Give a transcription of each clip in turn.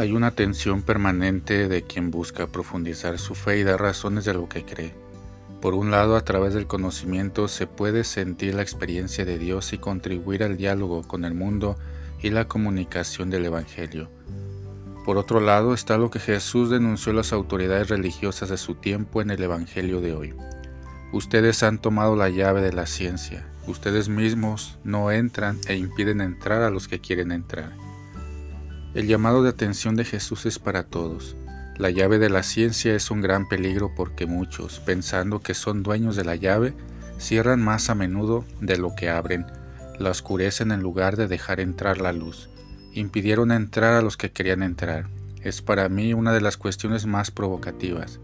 Hay una tensión permanente de quien busca profundizar su fe y dar razones de lo que cree. Por un lado, a través del conocimiento se puede sentir la experiencia de Dios y contribuir al diálogo con el mundo y la comunicación del Evangelio. Por otro lado está lo que Jesús denunció a las autoridades religiosas de su tiempo en el Evangelio de hoy. Ustedes han tomado la llave de la ciencia, ustedes mismos no entran e impiden entrar a los que quieren entrar. El llamado de atención de Jesús es para todos. La llave de la ciencia es un gran peligro porque muchos, pensando que son dueños de la llave, cierran más a menudo de lo que abren, la oscurecen en lugar de dejar entrar la luz. Impidieron entrar a los que querían entrar. Es para mí una de las cuestiones más provocativas.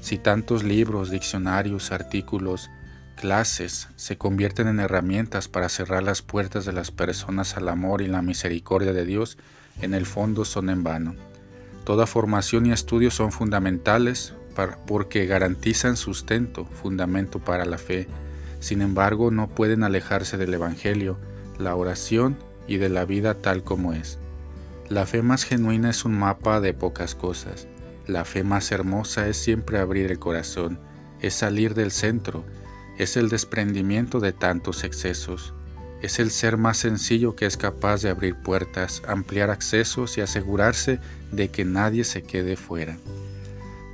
Si tantos libros, diccionarios, artículos, clases se convierten en herramientas para cerrar las puertas de las personas al amor y la misericordia de Dios, en el fondo son en vano. Toda formación y estudio son fundamentales porque garantizan sustento, fundamento para la fe. Sin embargo, no pueden alejarse del Evangelio, la oración y de la vida tal como es. La fe más genuina es un mapa de pocas cosas. La fe más hermosa es siempre abrir el corazón, es salir del centro, es el desprendimiento de tantos excesos. Es el ser más sencillo que es capaz de abrir puertas, ampliar accesos y asegurarse de que nadie se quede fuera.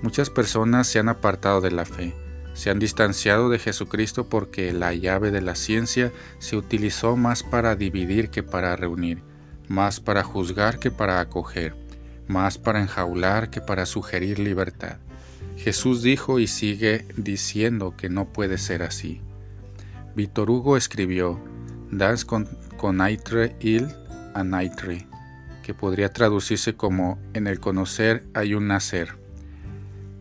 Muchas personas se han apartado de la fe, se han distanciado de Jesucristo porque la llave de la ciencia se utilizó más para dividir que para reunir, más para juzgar que para acoger, más para enjaular que para sugerir libertad. Jesús dijo y sigue diciendo que no puede ser así. Víctor Hugo escribió, Das con, aitre il a naitre, que podría traducirse como en el conocer hay un nacer.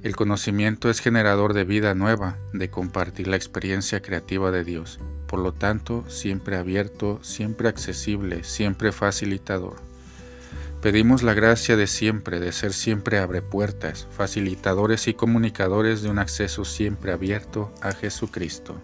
El conocimiento es generador de vida nueva, de compartir la experiencia creativa de Dios, por lo tanto, siempre abierto, siempre accesible, siempre facilitador. Pedimos la gracia de siempre, de ser siempre abre puertas, facilitadores y comunicadores de un acceso siempre abierto a Jesucristo.